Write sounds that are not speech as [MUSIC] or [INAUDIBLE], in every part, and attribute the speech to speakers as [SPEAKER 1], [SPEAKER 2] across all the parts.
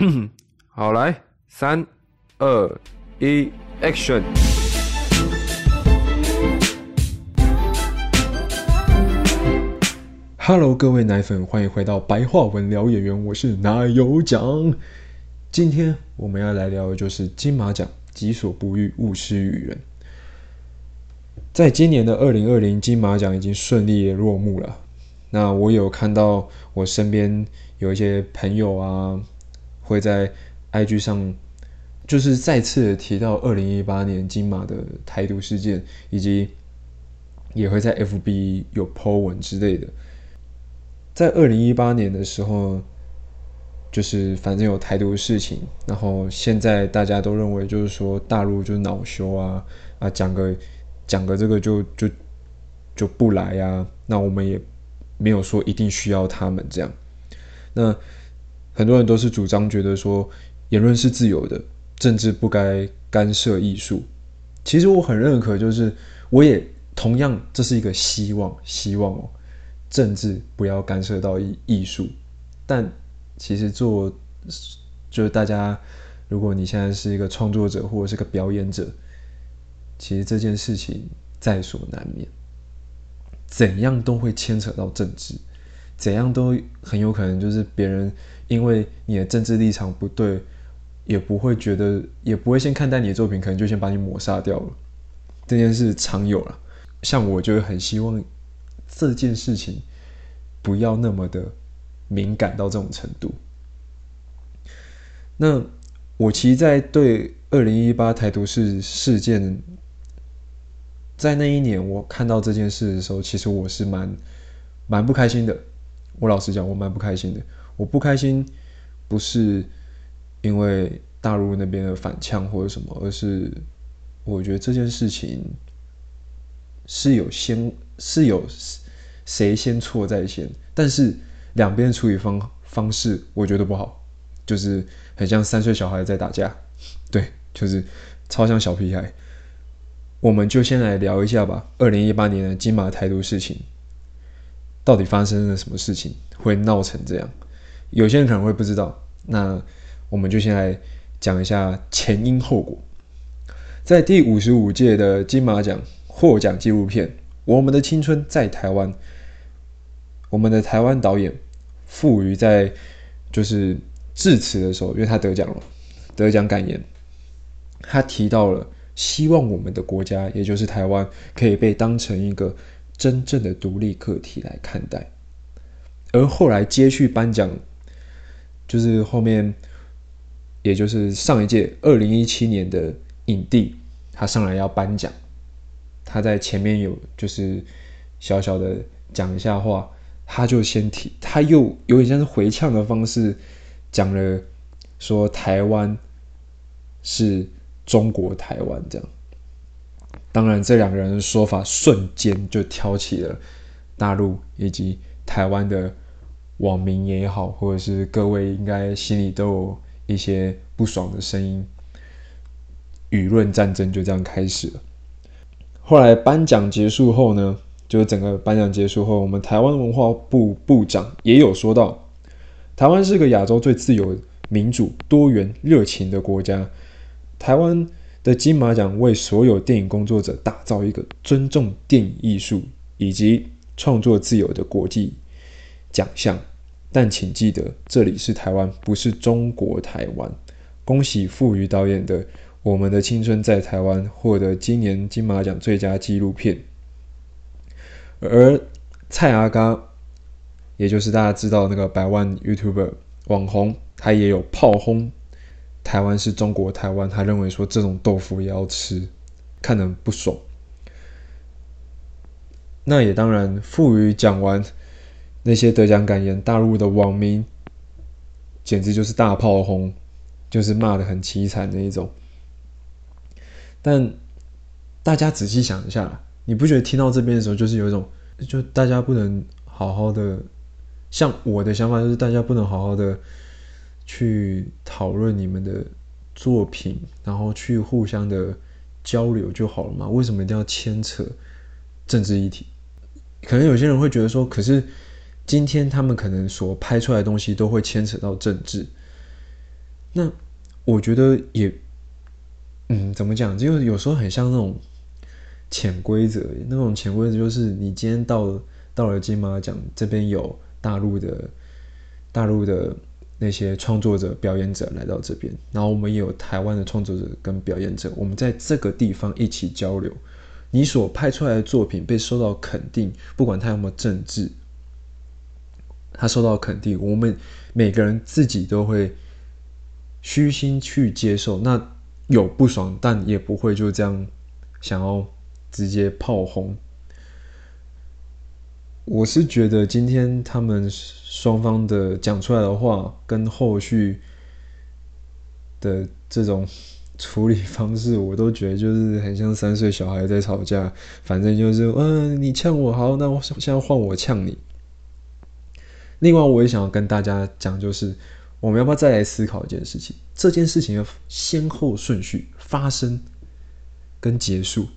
[SPEAKER 1] [CLEARS THROAT] 好，来，三、二、一
[SPEAKER 2] ，Action！Hello，各位奶粉，欢迎回到白话文聊演员，我是奶油奖。今天我们要来聊的就是金马奖“己所不欲，勿施于人”。在今年的二零二零金马奖已经顺利落幕了。那我有看到我身边有一些朋友啊，会在 IG 上，就是再次提到二零一八年金马的台独事件，以及也会在 FB 有 po 文之类的。在二零一八年的时候，就是反正有台独事情，然后现在大家都认为就是说大陆就恼羞啊啊，讲个讲个这个就就就不来呀，那我们也没有说一定需要他们这样。那很多人都是主张觉得说言论是自由的，政治不该干涉艺术。其实我很认可，就是我也同样这是一个希望，希望哦。政治不要干涉到艺艺术，但其实做就是大家，如果你现在是一个创作者或者是个表演者，其实这件事情在所难免，怎样都会牵扯到政治，怎样都很有可能就是别人因为你的政治立场不对，也不会觉得，也不会先看待你的作品，可能就先把你抹杀掉了。这件事常有了，像我就很希望。这件事情不要那么的敏感到这种程度。那我其实，在对二零一八台独事事件，在那一年我看到这件事的时候，其实我是蛮蛮不开心的。我老实讲，我蛮不开心的。我不开心不是因为大陆那边的反呛或者什么，而是我觉得这件事情是有先是有。谁先错在先，但是两边处理方方式我觉得不好，就是很像三岁小孩在打架，对，就是超像小屁孩。我们就先来聊一下吧。二零一八年的金马台独事情，到底发生了什么事情会闹成这样？有些人可能会不知道，那我们就先来讲一下前因后果。在第五十五届的金马奖获奖纪录片《我们的青春在台湾》。我们的台湾导演傅予在就是致辞的时候，因为他得奖了，得奖感言，他提到了希望我们的国家，也就是台湾，可以被当成一个真正的独立个体来看待。而后来接续颁奖，就是后面，也就是上一届二零一七年的影帝，他上来要颁奖，他在前面有就是小小的讲一下话。他就先提，他又有点像是回呛的方式讲了，说台湾是中国台湾这样。当然，这两个人的说法瞬间就挑起了大陆以及台湾的网民也好，或者是各位应该心里都有一些不爽的声音，舆论战争就这样开始了。后来颁奖结束后呢？就是整个颁奖结束后，我们台湾文化部部长也有说到，台湾是个亚洲最自由、民主、多元、热情的国家。台湾的金马奖为所有电影工作者打造一个尊重电影艺术以及创作自由的国际奖项。但请记得，这里是台湾，不是中国台湾。恭喜傅予导演的《我们的青春在台湾》获得今年金马奖最佳纪录片。而蔡阿嘎，也就是大家知道那个百万 YouTuber 网红，他也有炮轰台湾是中国台湾，他认为说这种豆腐也要吃，看得很不爽。那也当然，傅予讲完那些得奖感言，大陆的网民简直就是大炮轰，就是骂的很凄惨那一种。但大家仔细想一下。你不觉得听到这边的时候，就是有一种，就大家不能好好的，像我的想法就是，大家不能好好的去讨论你们的作品，然后去互相的交流就好了嘛？为什么一定要牵扯政治议题？可能有些人会觉得说，可是今天他们可能所拍出来的东西都会牵扯到政治，那我觉得也，嗯，怎么讲？就有时候很像那种潜规则，那种潜规则就是你今天到了到了金马奖这边有大陆的大陆的那些创作者、表演者来到这边，然后我们也有台湾的创作者跟表演者，我们在这个地方一起交流。你所拍出来的作品被受到肯定，不管它有没有政治，它受到肯定，我们每个人自己都会虚心去接受。那有不爽，但也不会就这样想要直接炮轰。我是觉得今天他们双方的讲出来的话，跟后续的这种。处理方式我都觉得就是很像三岁小孩在吵架，反正就是，嗯，你呛我好，那我现在换我呛你。另外，我也想要跟大家讲，就是我们要不要再来思考一件事情？这件事情的先后顺序、发生跟结束。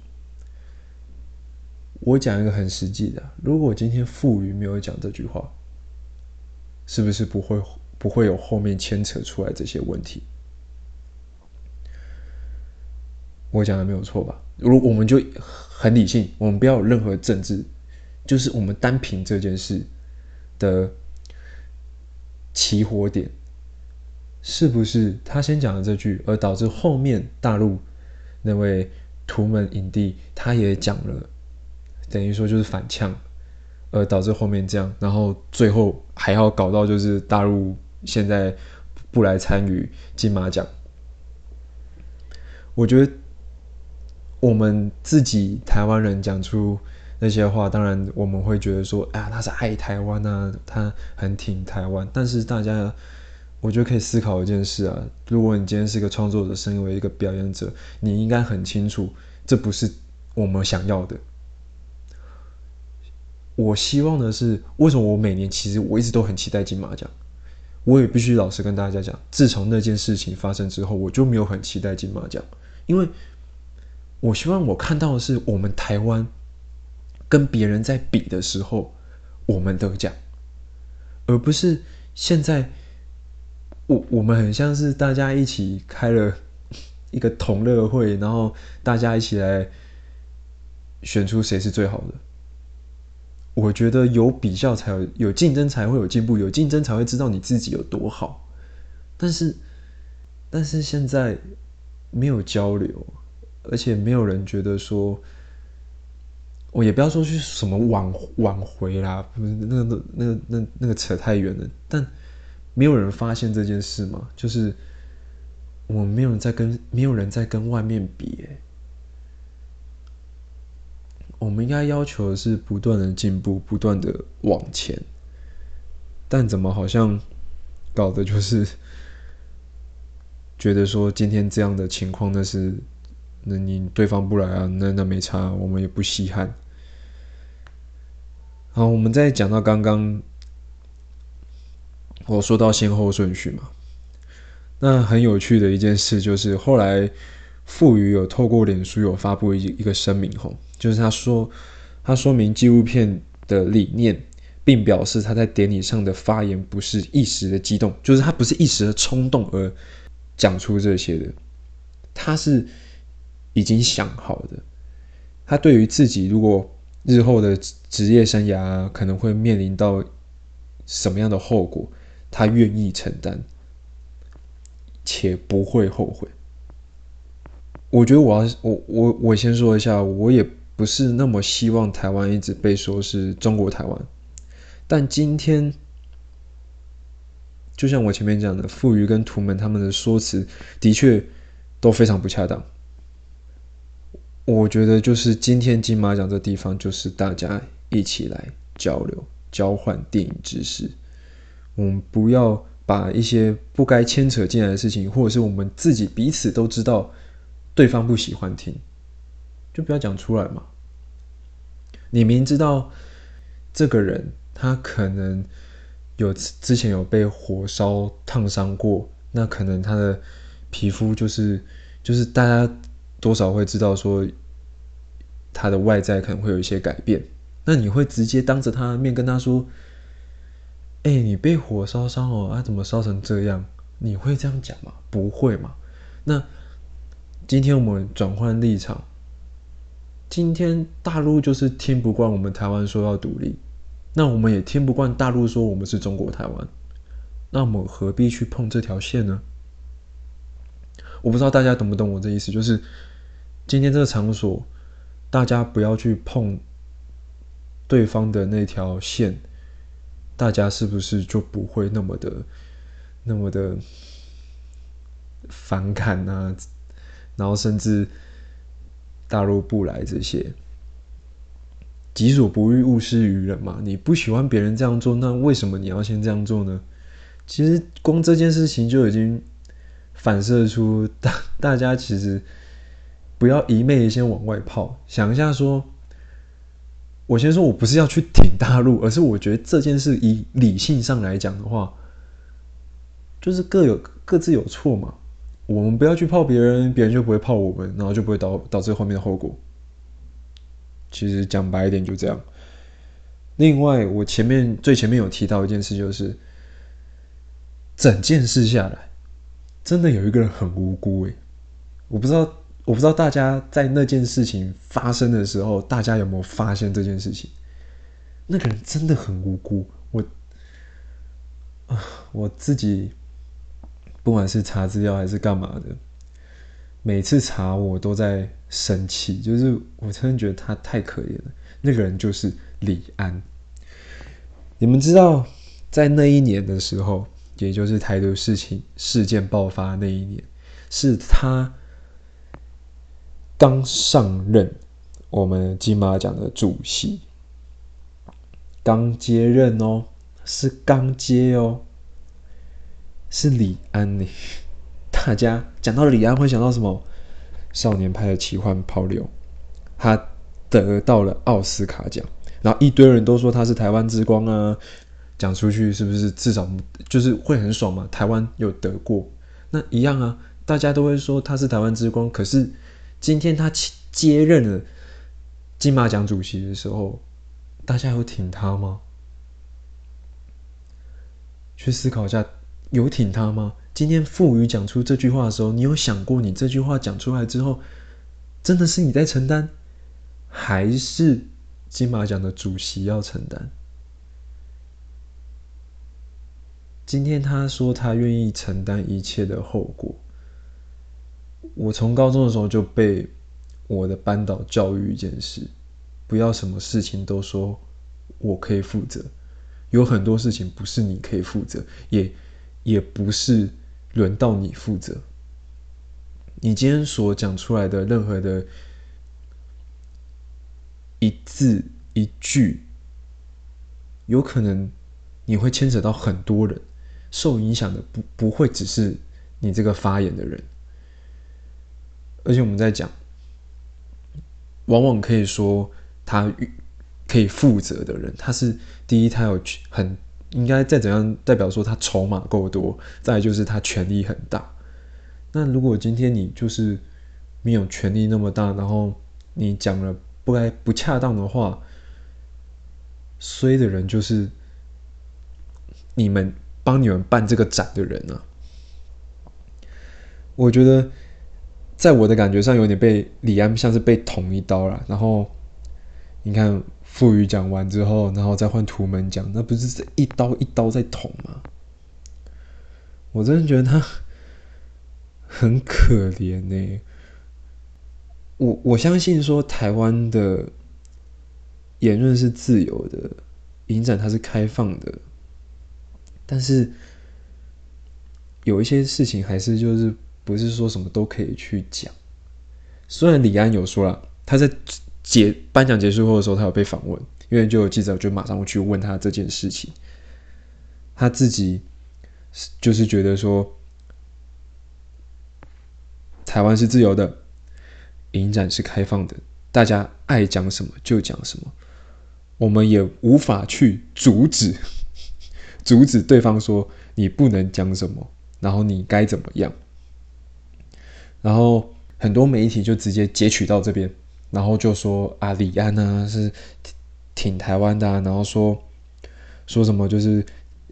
[SPEAKER 2] 我讲一个很实际的，如果今天富余没有讲这句话，是不是不会不会有后面牵扯出来这些问题？我讲的没有错吧？如我们就很理性，我们不要有任何政治，就是我们单凭这件事的起火点，是不是他先讲了这句，而导致后面大陆那位图门影帝他也讲了，等于说就是反呛，而导致后面这样，然后最后还要搞到就是大陆现在不来参与金马奖，我觉得。我们自己台湾人讲出那些话，当然我们会觉得说，哎呀，他是爱台湾啊，他很挺台湾。但是大家，我觉得可以思考一件事啊，如果你今天是个创作者，身为一个表演者，你应该很清楚，这不是我们想要的。我希望的是，为什么我每年其实我一直都很期待金马奖？我也必须老实跟大家讲，自从那件事情发生之后，我就没有很期待金马奖，因为。我希望我看到的是我们台湾跟别人在比的时候，我们得奖，而不是现在我我们很像是大家一起开了一个同乐会，然后大家一起来选出谁是最好的。我觉得有比较才有有竞争才会有进步，有竞争才会知道你自己有多好。但是但是现在没有交流。而且没有人觉得说，我也不要说去什么挽挽回啦，不是那个那个那那个扯太远了。但没有人发现这件事嘛，就是我们没有人在跟没有人在跟外面比，我们应该要求的是不断的进步，不断的往前。但怎么好像搞的就是觉得说今天这样的情况那是。那你对方不来啊？那那没差，我们也不稀罕。好，我们再讲到刚刚我说到先后顺序嘛，那很有趣的一件事就是，后来傅予有透过脸书有发布一一个声明吼，就是他说他说明纪录片的理念，并表示他在典礼上的发言不是一时的激动，就是他不是一时的冲动而讲出这些的，他是。已经想好的，他对于自己如果日后的职业生涯可能会面临到什么样的后果，他愿意承担，且不会后悔。我觉得我要我我我先说一下，我也不是那么希望台湾一直被说是中国台湾，但今天就像我前面讲的，富余跟图门他们的说辞的确都非常不恰当。我觉得就是今天金马奖这地方，就是大家一起来交流、交换电影知识。我们不要把一些不该牵扯进来的事情，或者是我们自己彼此都知道对方不喜欢听，就不要讲出来嘛。你明知道这个人他可能有之前有被火烧烫伤过，那可能他的皮肤就是就是大家。多少会知道说他的外在可能会有一些改变，那你会直接当着他的面跟他说：“哎，你被火烧伤哦，啊，怎么烧成这样？”你会这样讲吗？不会嘛？那今天我们转换立场，今天大陆就是听不惯我们台湾说要独立，那我们也听不惯大陆说我们是中国台湾，那我们何必去碰这条线呢？我不知道大家懂不懂我这意思，就是今天这个场所，大家不要去碰对方的那条线，大家是不是就不会那么的、那么的反感呢？然后甚至大陆不来这些，己所不欲，勿施于人嘛。你不喜欢别人这样做，那为什么你要先这样做呢？其实光这件事情就已经反射出大 [LAUGHS] 大家其实不要一昧先往外跑。想一下，说，我先说我不是要去挺大陆，而是我觉得这件事以理性上来讲的话，就是各有各自有错嘛。我们不要去泡别人，别人就不会泡我们，然后就不会导导致后面的后果。其实讲白一点就这样。另外，我前面最前面有提到一件事，就是整件事下来，真的有一个人很无辜诶。我不知道，我不知道大家在那件事情发生的时候，大家有没有发现这件事情？那个人真的很无辜。我啊，我自己。不管是查资料还是干嘛的，每次查我都在生气，就是我真的觉得他太可怜了。那个人就是李安。你们知道，在那一年的时候，也就是台独事情事件爆发那一年，是他刚上任我们金马奖的主席，刚接任哦，是刚接哦。是李安呢？大家讲到李安会想到什么？少年派的奇幻泡妞，他得到了奥斯卡奖，然后一堆人都说他是台湾之光啊！讲出去是不是至少就是会很爽嘛？台湾有得过，那一样啊！大家都会说他是台湾之光，可是今天他接任了金马奖主席的时候，大家有挺他吗？去思考一下。有挺他吗？今天傅宇讲出这句话的时候，你有想过，你这句话讲出来之后，真的是你在承担，还是金马奖的主席要承担？今天他说他愿意承担一切的后果。我从高中的时候就被我的班导教育一件事：不要什么事情都说我可以负责，有很多事情不是你可以负责，也。也不是轮到你负责。你今天所讲出来的任何的一字一句，有可能你会牵扯到很多人，受影响的不不会只是你这个发言的人。而且我们在讲，往往可以说他可以负责的人，他是第一，他有很。应该再怎样，代表说他筹码够多，再就是他权力很大。那如果今天你就是没有权力那么大，然后你讲了不该不恰当的话，衰的人就是你们帮你们办这个展的人啊。我觉得在我的感觉上，有点被李安像是被捅一刀了。然后你看。富裕讲完之后，然后再换图门讲，那不是一刀一刀在捅吗？我真的觉得他 [LAUGHS] 很可怜呢。我我相信说台湾的言论是自由的，影展它是开放的，但是有一些事情还是就是不是说什么都可以去讲。虽然李安有说了，他在。结颁奖结束后的时候，他有被访问，因为就有记者就马上去问他这件事情。他自己就是觉得说，台湾是自由的，影展是开放的，大家爱讲什么就讲什么，我们也无法去阻止 [LAUGHS] 阻止对方说你不能讲什么，然后你该怎么样。然后很多媒体就直接截取到这边。然后就说啊，李安呢是挺台湾的，然后说说什么就是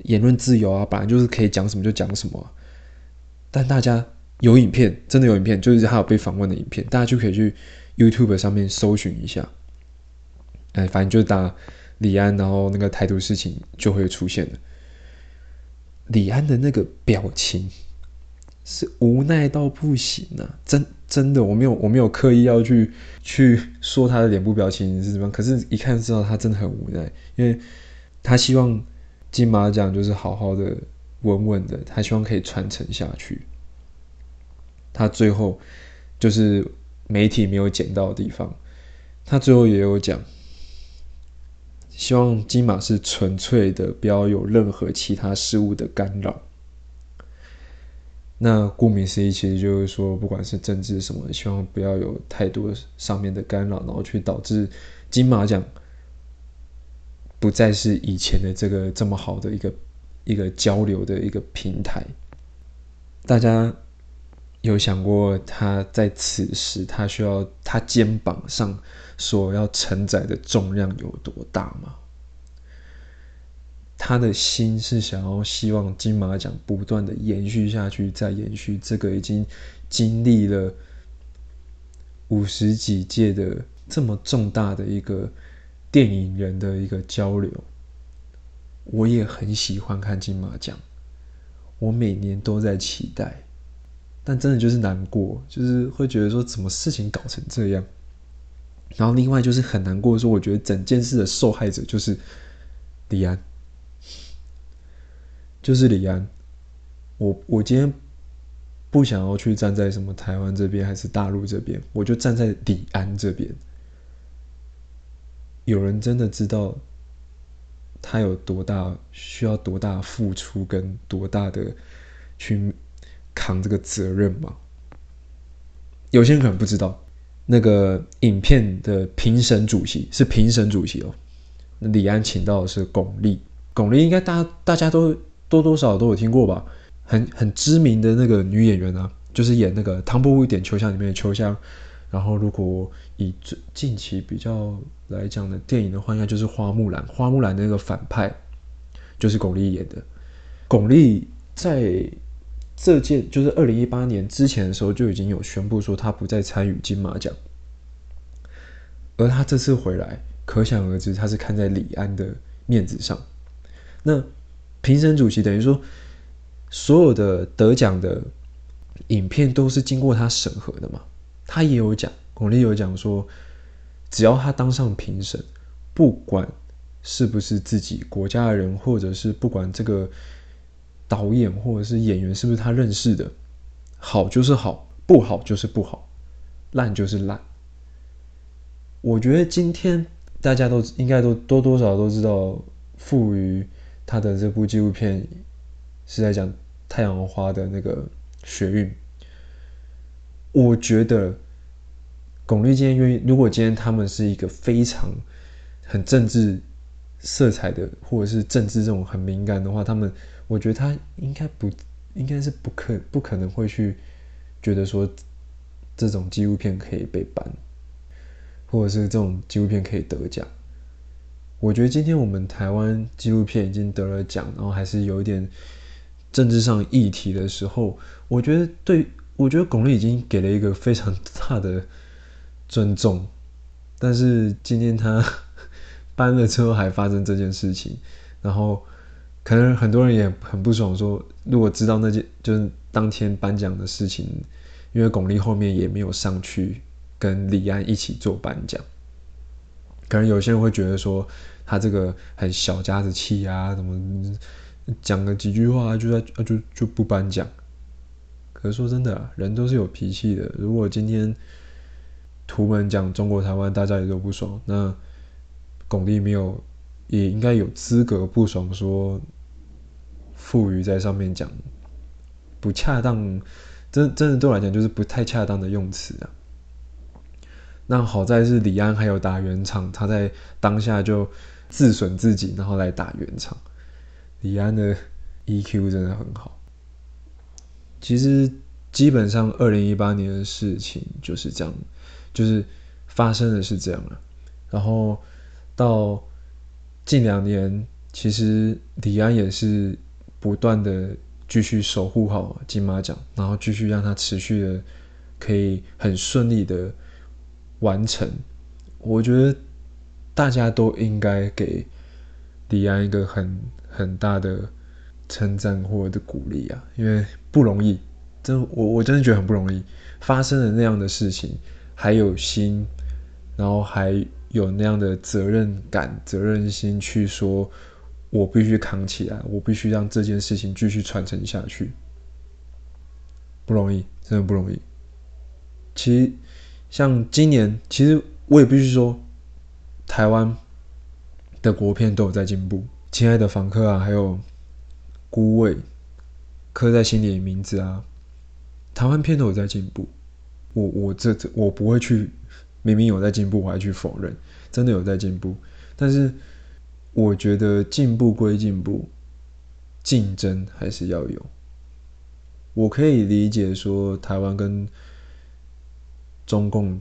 [SPEAKER 2] 言论自由啊，本来就是可以讲什么就讲什么。但大家有影片，真的有影片，就是他有被访问的影片，大家就可以去 YouTube 上面搜寻一下。哎，反正就打李安，然后那个台独事情就会出现了。李安的那个表情是无奈到不行啊！真真的，我没有我没有刻意要去去说他的脸部表情是怎么样，可是一看知道他真的很无奈，因为他希望金马奖就是好好的、稳稳的，他希望可以传承下去。他最后就是媒体没有捡到的地方，他最后也有讲。希望金马是纯粹的，不要有任何其他事物的干扰。那顾名思义，其实就是说，不管是政治什么，希望不要有太多上面的干扰，然后去导致金马奖不再是以前的这个这么好的一个一个交流的一个平台。大家有想过，他在此时他需要他肩膀上？所要承载的重量有多大吗？他的心是想要希望金马奖不断的延续下去，再延续这个已经经历了五十几届的这么重大的一个电影人的一个交流。我也很喜欢看金马奖，我每年都在期待，但真的就是难过，就是会觉得说，怎么事情搞成这样？然后另外就是很难过，说我觉得整件事的受害者就是李安，就是李安。我我今天不想要去站在什么台湾这边还是大陆这边，我就站在李安这边。有人真的知道他有多大需要多大付出跟多大的去扛这个责任吗？有些人可能不知道。那个影片的评审主席是评审主席哦，李安请到的是巩俐，巩俐应该大大家都多多少都有听过吧，很很知名的那个女演员啊，就是演那个《唐伯虎点秋香》里面的秋香。然后如果以最近期比较来讲的电影的话，应该就是《花木兰》，《花木兰》那个反派就是巩俐演的。巩俐在。这件就是二零一八年之前的时候就已经有宣布说她不再参与金马奖，而她这次回来，可想而知她是看在李安的面子上。那评审主席等于说，所有的得奖的影片都是经过他审核的嘛？他也有讲，巩俐有讲说，只要他当上评审，不管是不是自己国家的人，或者是不管这个。导演或者是演员是不是他认识的？好就是好，不好就是不好，烂就是烂。我觉得今天大家都应该都多多少少都知道，赋予他的这部纪录片是在讲太阳花的那个学运。我觉得巩俐今天愿意，如果今天他们是一个非常很政治色彩的，或者是政治这种很敏感的话，他们。我觉得他应该不，应该是不可不可能会去觉得说这种纪录片可以被搬或者是这种纪录片可以得奖。我觉得今天我们台湾纪录片已经得了奖，然后还是有一点政治上议题的时候，我觉得对，我觉得巩俐已经给了一个非常大的尊重。但是今天他 [LAUGHS] 搬了之后还发生这件事情，然后。可能很多人也很不爽，说如果知道那件就是当天颁奖的事情，因为巩俐后面也没有上去跟李安一起做颁奖，可能有些人会觉得说他这个很小家子气啊，怎么讲了几句话就在就就不颁奖。可是说真的，人都是有脾气的。如果今天图们讲中国台湾，大家也都不爽，那巩俐没有。也应该有资格不爽，说富余在上面讲不恰当，真真的对我来讲就是不太恰当的用词啊。那好在是李安还有打圆场，他在当下就自损自己，然后来打圆场。李安的 EQ 真的很好。其实基本上二零一八年的事情就是这样，就是发生的是这样了，然后到。近两年，其实李安也是不断的继续守护好金马奖，然后继续让他持续的可以很顺利的完成。我觉得大家都应该给李安一个很很大的称赞或者鼓励啊，因为不容易，真我我真的觉得很不容易，发生了那样的事情，还有心，然后还有那样的责任感、责任心去说，我必须扛起来，我必须让这件事情继续传承下去，不容易，真的不容易。其实像今年，其实。我也必须说，台湾的国片都有在进步。亲爱的房客啊，还有孤味，刻在心里的名字啊，台湾片都有在进步。我我这这我不会去，明明有在进步，我还去否认，真的有在进步。但是我觉得进步归进步，竞争还是要有。我可以理解说，台湾跟中共。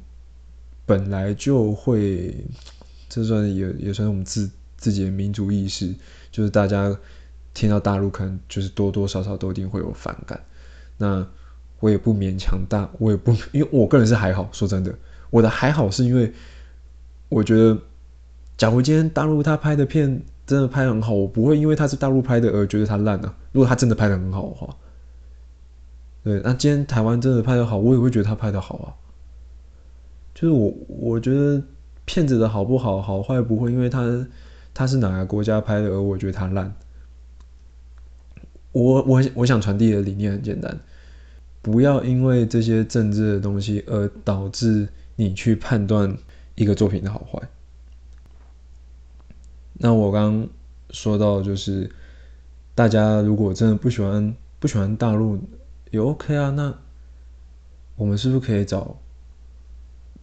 [SPEAKER 2] 本来就会，这算也也算是我们自自己的民族意识，就是大家听到大陆可能就是多多少少都一定会有反感。那我也不勉强大，我也不因为我个人是还好，说真的，我的还好是因为我觉得，假如今天大陆他拍的片真的拍很好，我不会因为他是大陆拍的而觉得他烂啊。如果他真的拍的很好的话，对，那今天台湾真的拍的好，我也会觉得他拍的好啊。就是我，我觉得骗子的好不好、好坏不会因为他他是哪个国家拍的而我觉得他烂。我我我想传递的理念很简单，不要因为这些政治的东西而导致你去判断一个作品的好坏。那我刚说到就是，大家如果真的不喜欢不喜欢大陆也 OK 啊，那我们是不是可以找？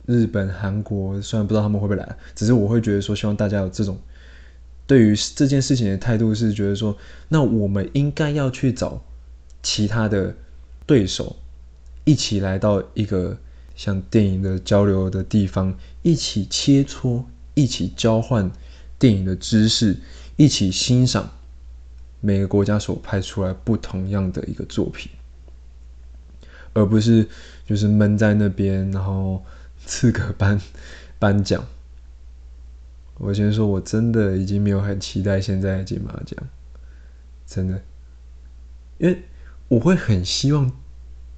[SPEAKER 2] 日本、韩国虽然不知道他们会不会来，只是我会觉得说，希望大家有这种对于这件事情的态度，是觉得说，那我们应该要去找其他的对手，一起来到一个像电影的交流的地方，一起切磋，一起交换电影的知识，一起欣赏每个国家所拍出来不同样的一个作品，而不是就是闷在那边，然后。资格颁颁奖，我先说，我真的已经没有很期待现在金马奖，真的，因为我会很希望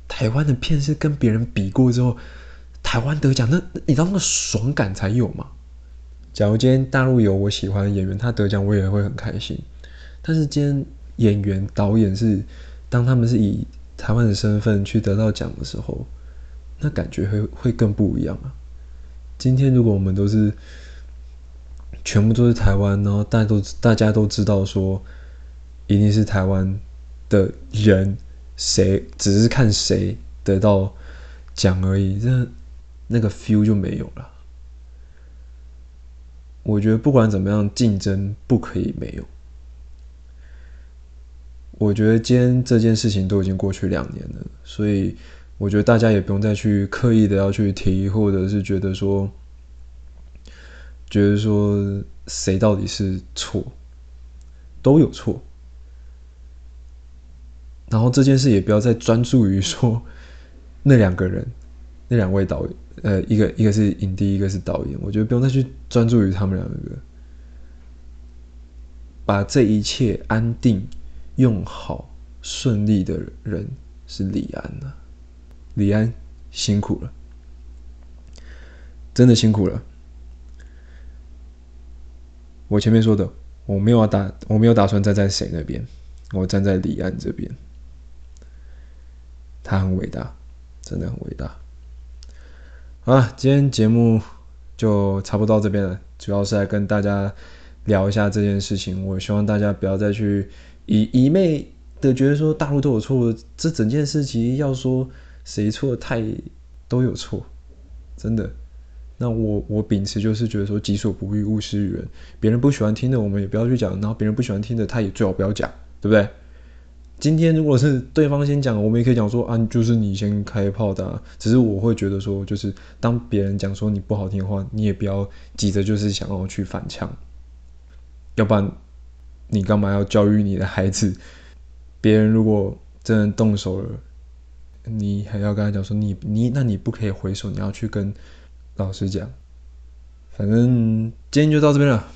[SPEAKER 2] 台湾的片是跟别人比过之后，台湾得奖，那你知道那个爽感才有嘛？假如今天大陆有我喜欢的演员，他得奖，我也会很开心。但是今天演员、导演是当他们是以台湾的身份去得到奖的时候。那感觉会会更不一样啊！今天如果我们都是全部都是台湾，然后大家都大家都知道说一定是台湾的人，谁只是看谁得到奖而已，那那个 feel 就没有了。我觉得不管怎么样，竞争不可以没有。我觉得今天这件事情都已经过去两年了，所以。我觉得大家也不用再去刻意的要去提，或者是觉得说，觉得说谁到底是错，都有错。然后这件事也不要再专注于说那两个人，那两位导演，呃，一个一个是影帝，一个是导演。我觉得不用再去专注于他们两个，把这一切安定、用好、顺利的人是李安呐。李安辛苦了，真的辛苦了。我前面说的，我没有打，我没有打算站在谁那边，我站在李安这边。他很伟大，真的很伟大。啊，今天节目就差不多到这边了，主要是来跟大家聊一下这件事情。我希望大家不要再去以一昧的觉得说大陆都有错，这整件事情要说。谁错太都有错，真的。那我我秉持就是觉得说己所不欲勿施于人，别人不喜欢听的我们也不要去讲，然后别人不喜欢听的他也最好不要讲，对不对？今天如果是对方先讲，我们也可以讲说啊，就是你先开炮的。只是我会觉得说，就是当别人讲说你不好听的话，你也不要急着就是想要去反呛，要不然你干嘛要教育你的孩子别人如果真的动手了，你还要跟他讲说你你那你不可以回首，你要去跟老师讲。反正今天就到这边了。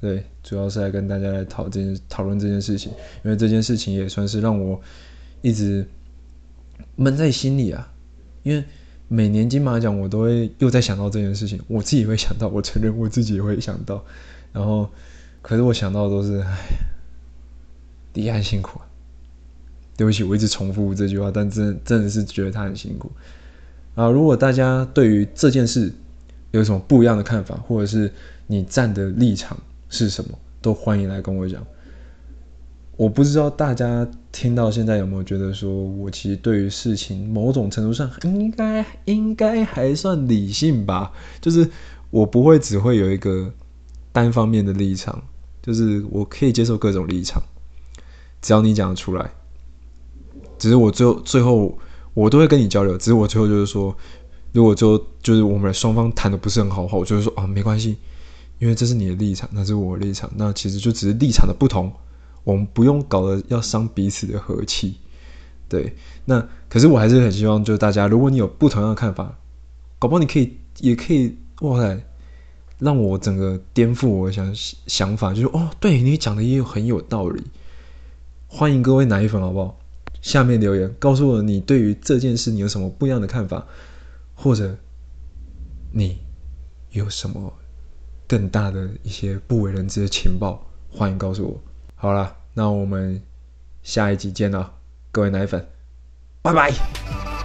[SPEAKER 2] 对，主要是来跟大家来讨这讨论这件事情，因为这件事情也算是让我一直闷在心里啊。因为每年金马奖我都会又在想到这件事情，我自己会想到，我承认我自己也会想到。然后，可是我想到的都是，唉，李安辛苦。对不起，我一直重复这句话，但真真的是觉得他很辛苦啊。如果大家对于这件事有什么不一样的看法，或者是你站的立场，是什么都欢迎来跟我讲。我不知道大家听到现在有没有觉得说，我其实对于事情某种程度上应该应该还算理性吧？就是我不会只会有一个单方面的立场，就是我可以接受各种立场，只要你讲得出来。只是我最后最后我都会跟你交流，只是我最后就是说，如果就就是我们双方谈的不是很好的话，我就会说啊没关系。因为这是你的立场，那是我的立场，那其实就只是立场的不同，我们不用搞得要伤彼此的和气，对。那可是我还是很希望，就是大家，如果你有不同样的看法，搞不好你可以，也可以，哇塞，让我整个颠覆我想想法，就是哦，对你讲的也有很有道理。欢迎各位奶粉，好不好？下面留言告诉我你对于这件事你有什么不一样的看法，或者你有什么？更大的一些不为人知的情报，欢迎告诉我。好了，那我们下一集见了，各位奶粉，拜拜。